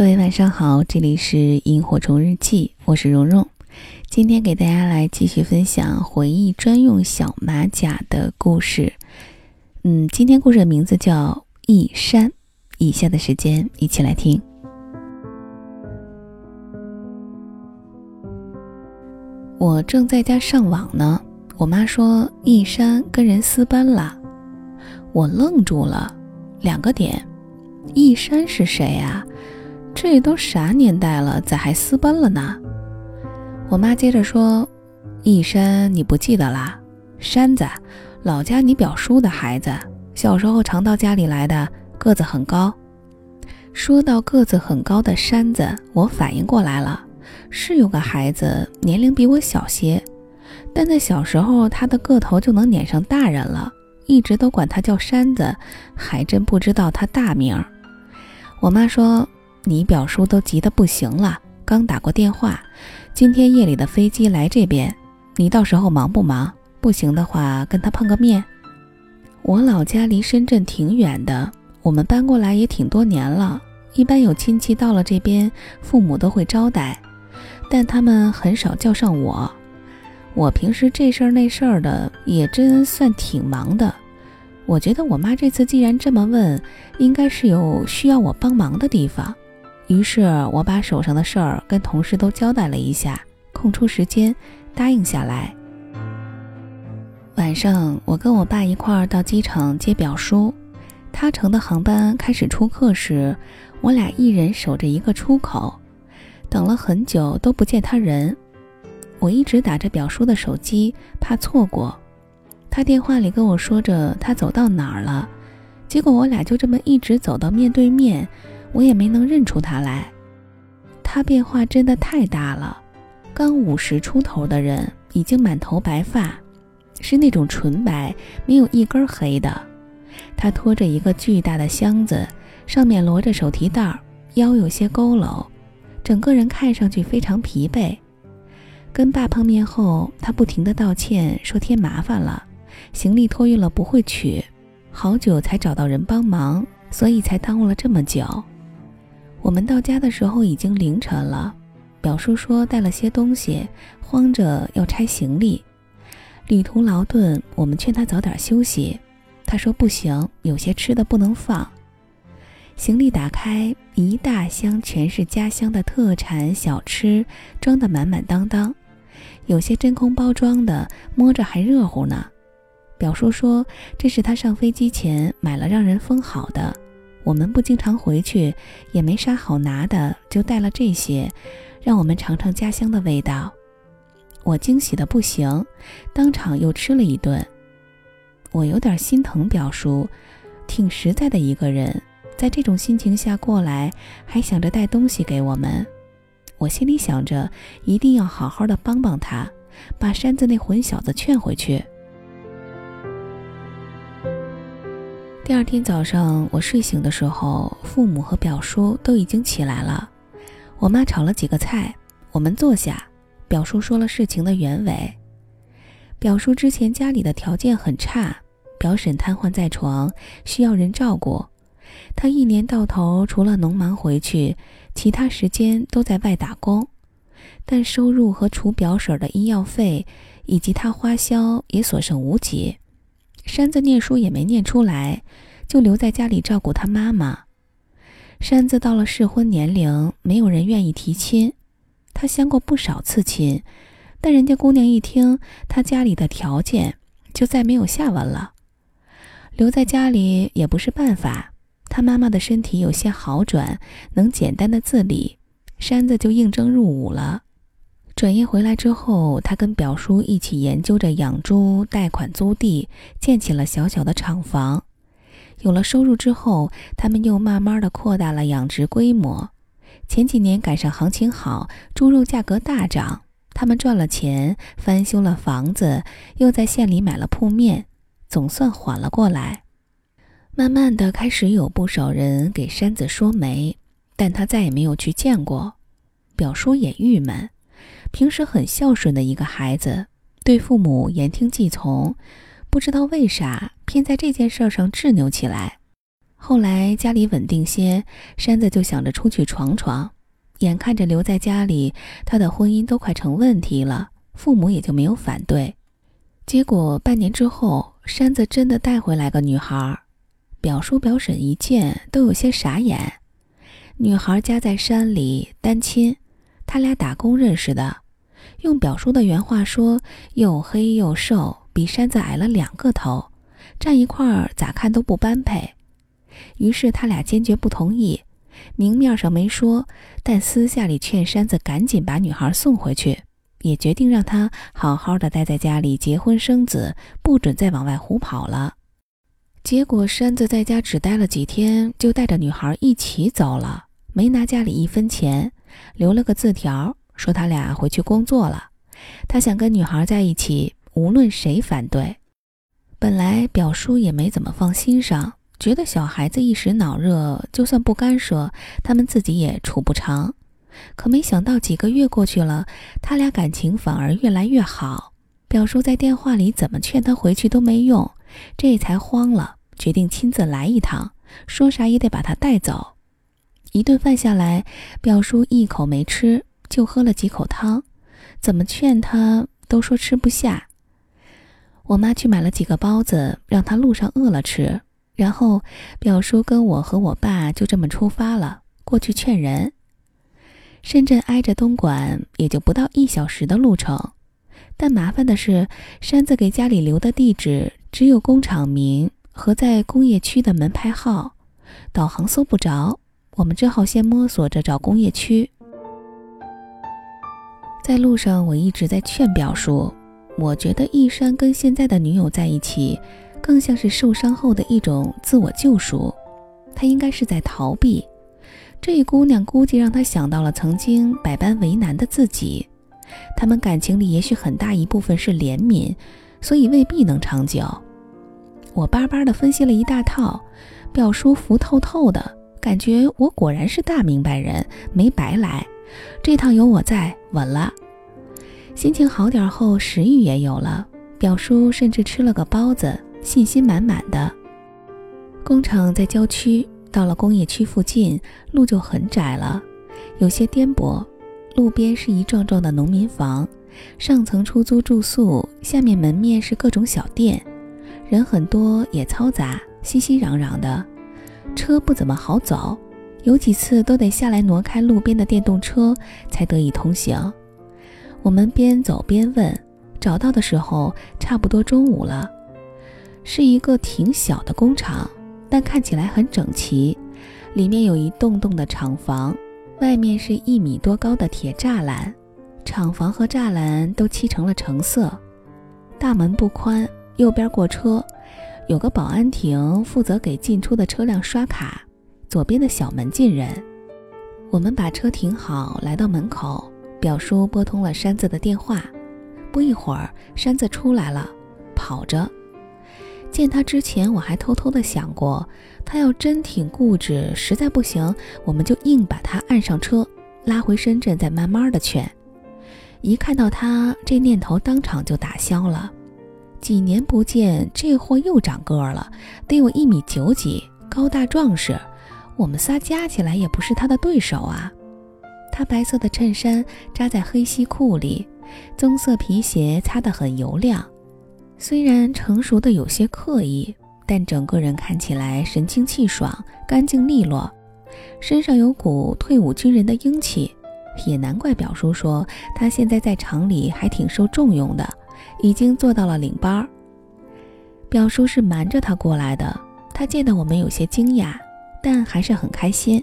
各位晚上好，这里是萤火虫日记，我是蓉蓉。今天给大家来继续分享回忆专用小马甲的故事。嗯，今天故事的名字叫《一山》。以下的时间一起来听。我正在家上网呢，我妈说一山跟人私奔了，我愣住了，两个点，一山是谁呀？这都啥年代了，咋还私奔了呢？我妈接着说，一山你不记得啦？山子，老家你表叔的孩子，小时候常到家里来的，个子很高。说到个子很高的山子，我反应过来了。是有个孩子年龄比我小些，但在小时候他的个头就能撵上大人了，一直都管他叫山子，还真不知道他大名。我妈说：“你表叔都急得不行了，刚打过电话，今天夜里的飞机来这边，你到时候忙不忙？不行的话跟他碰个面。”我老家离深圳挺远的，我们搬过来也挺多年了，一般有亲戚到了这边，父母都会招待。但他们很少叫上我，我平时这事儿那事儿的也真算挺忙的。我觉得我妈这次既然这么问，应该是有需要我帮忙的地方。于是我把手上的事儿跟同事都交代了一下，空出时间答应下来。晚上我跟我爸一块儿到机场接表叔，他乘的航班开始出客时，我俩一人守着一个出口。等了很久都不见他人，我一直打着表叔的手机，怕错过。他电话里跟我说着他走到哪儿了，结果我俩就这么一直走到面对面，我也没能认出他来。他变化真的太大了，刚五十出头的人已经满头白发，是那种纯白，没有一根黑的。他拖着一个巨大的箱子，上面摞着手提袋，腰有些佝偻。整个人看上去非常疲惫。跟爸碰面后，他不停地道歉，说添麻烦了，行李托运了不会取，好久才找到人帮忙，所以才耽误了这么久。我们到家的时候已经凌晨了，表叔说带了些东西，慌着要拆行李，旅途劳顿，我们劝他早点休息，他说不行，有些吃的不能放。行李打开，一大箱全是家乡的特产小吃，装得满满当当。有些真空包装的，摸着还热乎呢。表叔说这是他上飞机前买了让人封好的。我们不经常回去，也没啥好拿的，就带了这些，让我们尝尝家乡的味道。我惊喜的不行，当场又吃了一顿。我有点心疼表叔，挺实在的一个人。在这种心情下过来，还想着带东西给我们，我心里想着一定要好好的帮帮他，把山子那混小子劝回去。第二天早上，我睡醒的时候，父母和表叔都已经起来了。我妈炒了几个菜，我们坐下，表叔说了事情的原委。表叔之前家里的条件很差，表婶瘫痪在床，需要人照顾。他一年到头除了农忙回去，其他时间都在外打工，但收入和除表婶的医药费以及他花销也所剩无几。山子念书也没念出来，就留在家里照顾他妈妈。山子到了适婚年龄，没有人愿意提亲。他相过不少次亲，但人家姑娘一听他家里的条件，就再没有下文了。留在家里也不是办法。他妈妈的身体有些好转，能简单的自理，山子就应征入伍了。转业回来之后，他跟表叔一起研究着养猪、贷款租地，建起了小小的厂房。有了收入之后，他们又慢慢的扩大了养殖规模。前几年赶上行情好，猪肉价格大涨，他们赚了钱，翻修了房子，又在县里买了铺面，总算缓了过来。慢慢的开始有不少人给山子说媒，但他再也没有去见过。表叔也郁闷，平时很孝顺的一个孩子，对父母言听计从，不知道为啥偏在这件事上执拗起来。后来家里稳定些，山子就想着出去闯闯。眼看着留在家里，他的婚姻都快成问题了，父母也就没有反对。结果半年之后，山子真的带回来个女孩，表叔表婶一见都有些傻眼。女孩家在山里，单亲，他俩打工认识的。用表叔的原话说，又黑又瘦，比山子矮了两个头，站一块儿咋看都不般配。于是他俩坚决不同意。明面上没说，但私下里劝山子赶紧把女孩送回去，也决定让他好好的待在家里结婚生子，不准再往外胡跑了。结果山子在家只待了几天，就带着女孩一起走了，没拿家里一分钱，留了个字条，说他俩回去工作了。他想跟女孩在一起，无论谁反对。本来表叔也没怎么放心上。觉得小孩子一时脑热，就算不干涉，他们自己也处不长。可没想到几个月过去了，他俩感情反而越来越好。表叔在电话里怎么劝他回去都没用，这才慌了，决定亲自来一趟，说啥也得把他带走。一顿饭下来，表叔一口没吃，就喝了几口汤，怎么劝他都说吃不下。我妈去买了几个包子，让他路上饿了吃。然后，表叔跟我和我爸就这么出发了，过去劝人。深圳挨着东莞，也就不到一小时的路程。但麻烦的是，山子给家里留的地址只有工厂名和在工业区的门牌号，导航搜不着。我们只好先摸索着找工业区。在路上，我一直在劝表叔，我觉得一山跟现在的女友在一起。更像是受伤后的一种自我救赎，他应该是在逃避。这姑娘估计让他想到了曾经百般为难的自己。他们感情里也许很大一部分是怜悯，所以未必能长久。我巴巴的分析了一大套，表叔服透透的，感觉我果然是大明白人，没白来。这趟有我在，稳了。心情好点后，食欲也有了。表叔甚至吃了个包子。信心满满的。工厂在郊区，到了工业区附近，路就很窄了，有些颠簸。路边是一幢幢的农民房，上层出租住宿，下面门面是各种小店，人很多也嘈杂，熙熙攘攘的，车不怎么好走，有几次都得下来挪开路边的电动车，才得以通行。我们边走边问，找到的时候差不多中午了。是一个挺小的工厂，但看起来很整齐。里面有一栋栋的厂房，外面是一米多高的铁栅栏，厂房和栅栏都漆成了橙色。大门不宽，右边过车，有个保安亭负责给进出的车辆刷卡。左边的小门进人。我们把车停好，来到门口，表叔拨通了山子的电话。不一会儿，山子出来了，跑着。见他之前，我还偷偷的想过，他要真挺固执，实在不行，我们就硬把他按上车，拉回深圳，再慢慢的劝。一看到他，这念头当场就打消了。几年不见，这货又长个了，得有一米九几，高大壮实，我们仨加起来也不是他的对手啊。他白色的衬衫扎在黑西裤里，棕色皮鞋擦得很油亮。虽然成熟的有些刻意，但整个人看起来神清气爽、干净利落，身上有股退伍军人的英气，也难怪表叔说他现在在厂里还挺受重用的，已经做到了领班儿。表叔是瞒着他过来的，他见到我们有些惊讶，但还是很开心。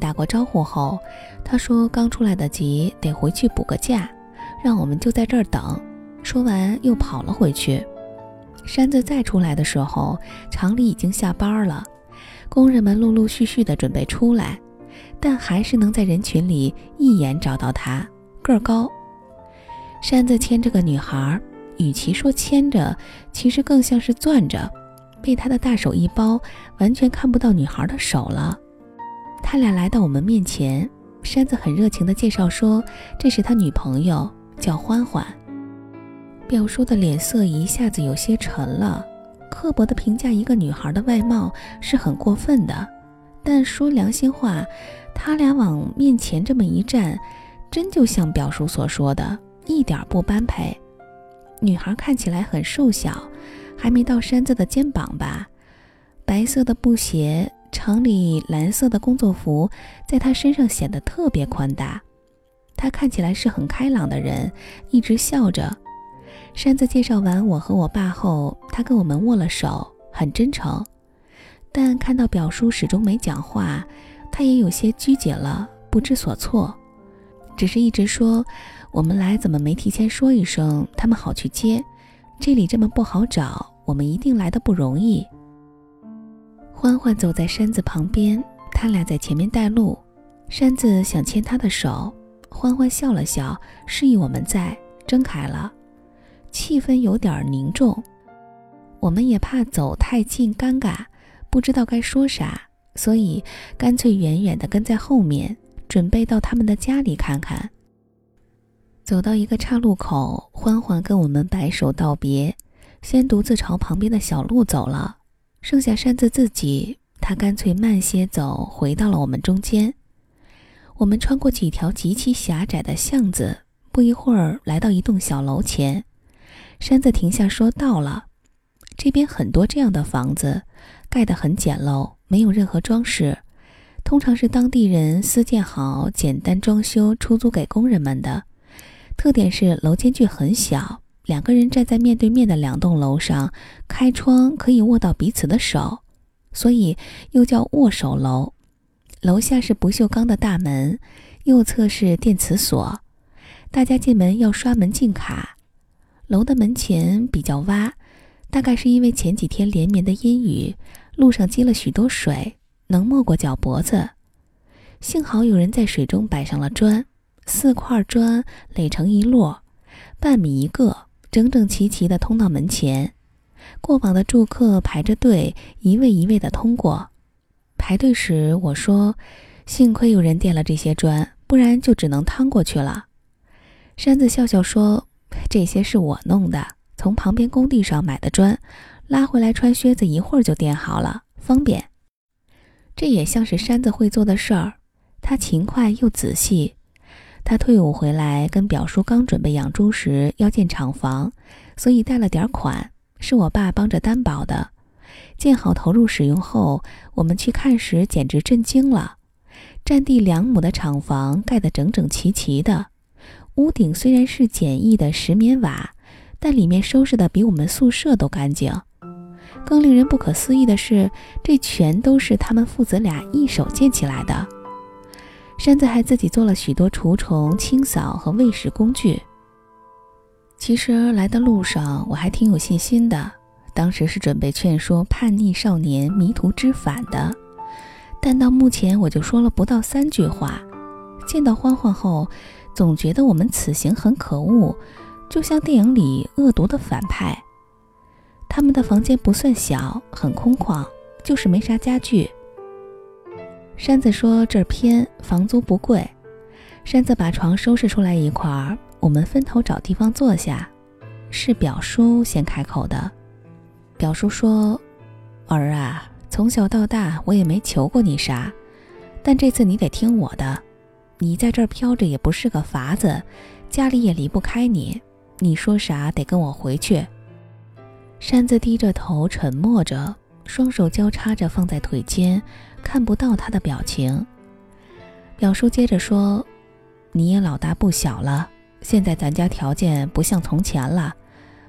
打过招呼后，他说刚出来的急，得回去补个假，让我们就在这儿等。说完，又跑了回去。山子再出来的时候，厂里已经下班了，工人们陆陆续续的准备出来，但还是能在人群里一眼找到他，个儿高。山子牵着个女孩，与其说牵着，其实更像是攥着，被他的大手一包，完全看不到女孩的手了。他俩来到我们面前，山子很热情的介绍说：“这是他女朋友，叫欢欢。”表叔的脸色一下子有些沉了，刻薄的评价一个女孩的外貌是很过分的。但说良心话，他俩往面前这么一站，真就像表叔所说的，一点不般配。女孩看起来很瘦小，还没到山子的肩膀吧。白色的布鞋，厂里蓝色的工作服，在她身上显得特别宽大。她看起来是很开朗的人，一直笑着。山子介绍完我和我爸后，他跟我们握了手，很真诚。但看到表叔始终没讲话，他也有些拘谨了，不知所措，只是一直说：“我们来怎么没提前说一声，他们好去接？这里这么不好找，我们一定来的不容易。”欢欢走在山子旁边，他俩在前面带路。山子想牵他的手，欢欢笑了笑，示意我们在，睁开了。气氛有点凝重，我们也怕走太近尴尬。不知道该说啥，所以干脆远远地跟在后面，准备到他们的家里看看。走到一个岔路口，欢欢跟我们摆手道别，先独自朝旁边的小路走了。剩下山子自己，他干脆慢些走，回到了我们中间。我们穿过几条极其狭窄的巷子，不一会儿来到一栋小楼前，山子停下说：“到了。”这边很多这样的房子。盖得很简陋，没有任何装饰，通常是当地人私建好，简单装修出租给工人们的。特点是楼间距很小，两个人站在面对面的两栋楼上，开窗可以握到彼此的手，所以又叫握手楼。楼下是不锈钢的大门，右侧是电磁锁，大家进门要刷门禁卡。楼的门前比较洼。大概是因为前几天连绵的阴雨，路上积了许多水，能没过脚脖子。幸好有人在水中摆上了砖，四块砖垒成一摞，半米一个，整整齐齐地通到门前。过往的住客排着队，一位一位地通过。排队时我说：“幸亏有人垫了这些砖，不然就只能趟过去了。”山子笑笑说：“这些是我弄的。”从旁边工地上买的砖，拉回来穿靴子，一会儿就垫好了，方便。这也像是山子会做的事儿，他勤快又仔细。他退伍回来，跟表叔刚准备养猪时要建厂房，所以贷了点款，是我爸帮着担保的。建好投入使用后，我们去看时简直震惊了，占地两亩的厂房盖得整整齐齐的，屋顶虽然是简易的石棉瓦。但里面收拾的比我们宿舍都干净。更令人不可思议的是，这全都是他们父子俩一手建起来的。山子还自己做了许多除虫、清扫和喂食工具。其实来的路上我还挺有信心的，当时是准备劝说叛逆少年迷途知返的。但到目前我就说了不到三句话。见到欢欢后，总觉得我们此行很可恶。就像电影里恶毒的反派。他们的房间不算小，很空旷，就是没啥家具。山子说这儿偏，房租不贵。山子把床收拾出来一块儿，我们分头找地方坐下。是表叔先开口的。表叔说：“儿啊，从小到大我也没求过你啥，但这次你得听我的。你在这儿飘着也不是个法子，家里也离不开你。”你说啥得跟我回去。山子低着头沉默着，双手交叉着放在腿间，看不到他的表情。表叔接着说：“你也老大不小了，现在咱家条件不像从前了，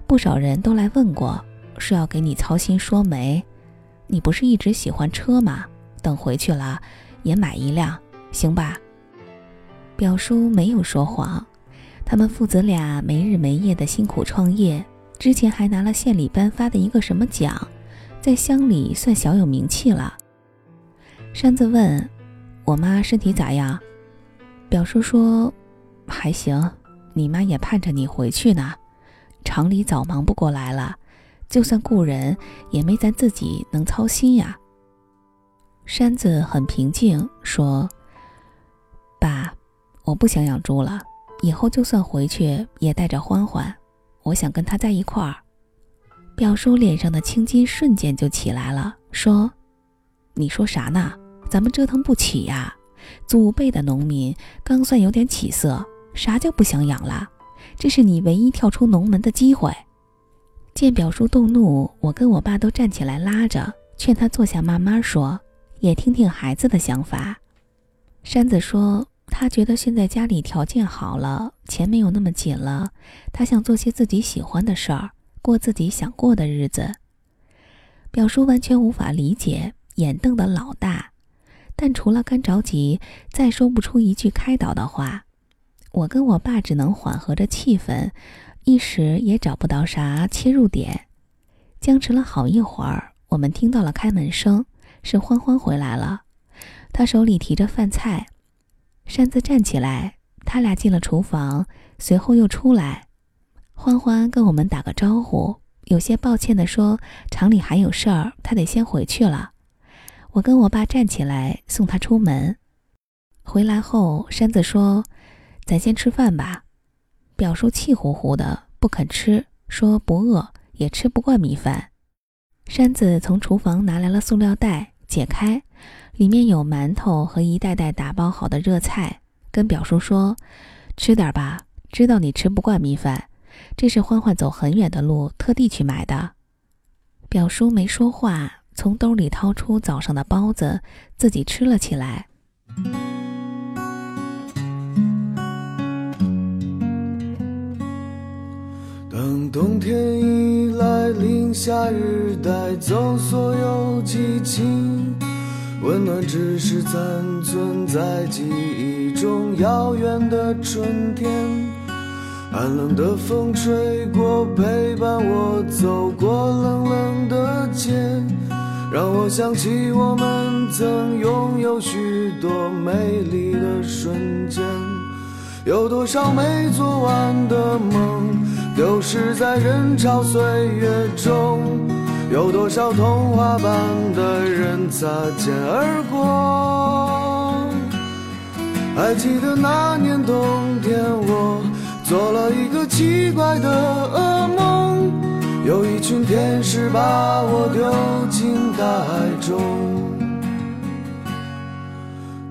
不少人都来问过，说要给你操心说媒。你不是一直喜欢车吗？等回去了也买一辆，行吧？”表叔没有说谎。他们父子俩没日没夜的辛苦创业，之前还拿了县里颁发的一个什么奖，在乡里算小有名气了。山子问：“我妈身体咋样？”表叔说：“还行，你妈也盼着你回去呢。厂里早忙不过来了，就算雇人，也没咱自己能操心呀。”山子很平静说：“爸，我不想养猪了。”以后就算回去也带着欢欢，我想跟他在一块儿。表叔脸上的青筋瞬间就起来了，说：“你说啥呢？咱们折腾不起呀！祖辈的农民刚算有点起色，啥叫不想养了？这是你唯一跳出农门的机会。”见表叔动怒，我跟我爸都站起来拉着，劝他坐下慢慢说，也听听孩子的想法。山子说，他觉得现在家里条件好了，钱没有那么紧了，他想做些自己喜欢的事儿。过自己想过的日子，表叔完全无法理解，眼瞪得老大，但除了干着急，再说不出一句开导的话。我跟我爸只能缓和着气氛，一时也找不到啥切入点。僵持了好一会儿，我们听到了开门声，是欢欢回来了，他手里提着饭菜。擅自站起来，他俩进了厨房，随后又出来。欢欢跟我们打个招呼，有些抱歉地说：“厂里还有事儿，他得先回去了。”我跟我爸站起来送他出门。回来后，山子说：“咱先吃饭吧。”表叔气呼呼的不肯吃，说不饿，也吃不惯米饭。山子从厨房拿来了塑料袋，解开，里面有馒头和一袋袋打包好的热菜，跟表叔说：“吃点吧，知道你吃不惯米饭。”这是欢欢走很远的路特地去买的。表叔没说话，从兜里掏出早上的包子，自己吃了起来。当冬天已来临，夏日带走所有激情，温暖只是残存在记忆中遥远的春天。寒冷的风吹过，陪伴我走过冷冷的街，让我想起我们曾拥有许多美丽的瞬间。有多少没做完的梦，丢失在人潮岁月中？有多少童话般的人擦肩而过？还记得那年冬天，我。做了一个奇怪的噩梦，有一群天使把我丢进大海中。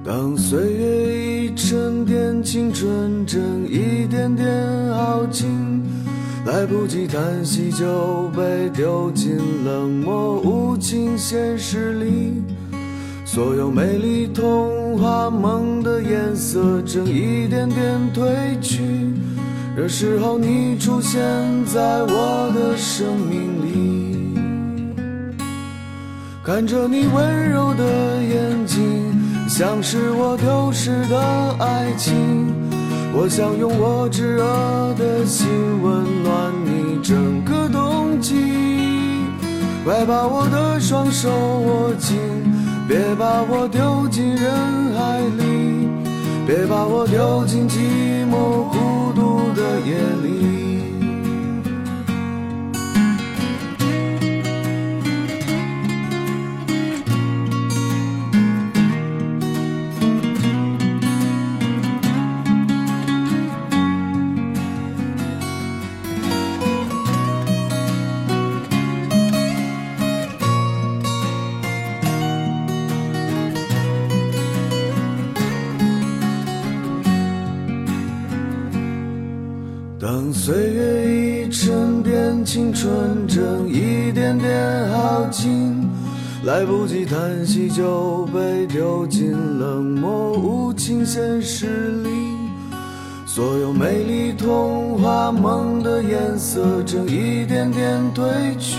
当岁月已沉淀，青春正一点点耗尽，来不及叹息就被丢进冷漠无情现实里。所有美丽童话梦的颜色正一点点褪去。这时候你出现在我的生命里，看着你温柔的眼睛，像是我丢失的爱情。我想用我炙热的心温暖你整个冬季。快把我的双手握紧，别把我丢进人海里，别把我丢进寂寞孤独。的夜里。青春正一点点耗尽，来不及叹息就被丢进冷漠无情现实里。所有美丽童话梦的颜色正一点点褪去，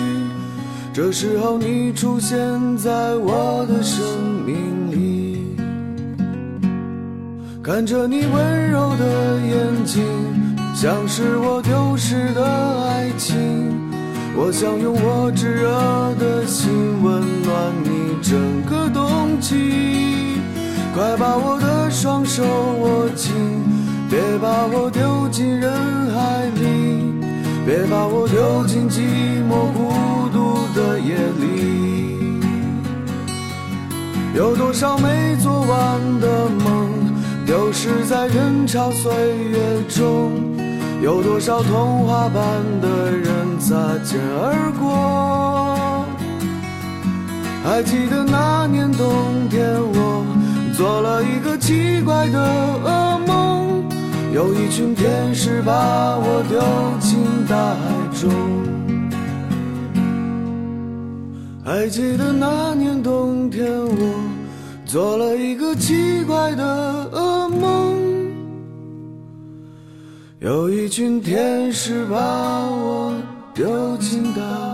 这时候你出现在我的生命里，看着你温柔的眼睛。像是我丢失的爱情，我想用我炙热的心温暖你整个冬季。快把我的双手握紧，别把我丢进人海里，别把我丢进寂寞孤独的夜里。有多少没做完的梦，丢失在人潮岁月中。有多少童话般的人？擦肩而过。还记得那年冬天，我做了一个奇怪的噩梦，有一群天使把我丢进大海中。还记得那年冬天，我做了一个奇怪的噩梦，有一群天使把我丢进大。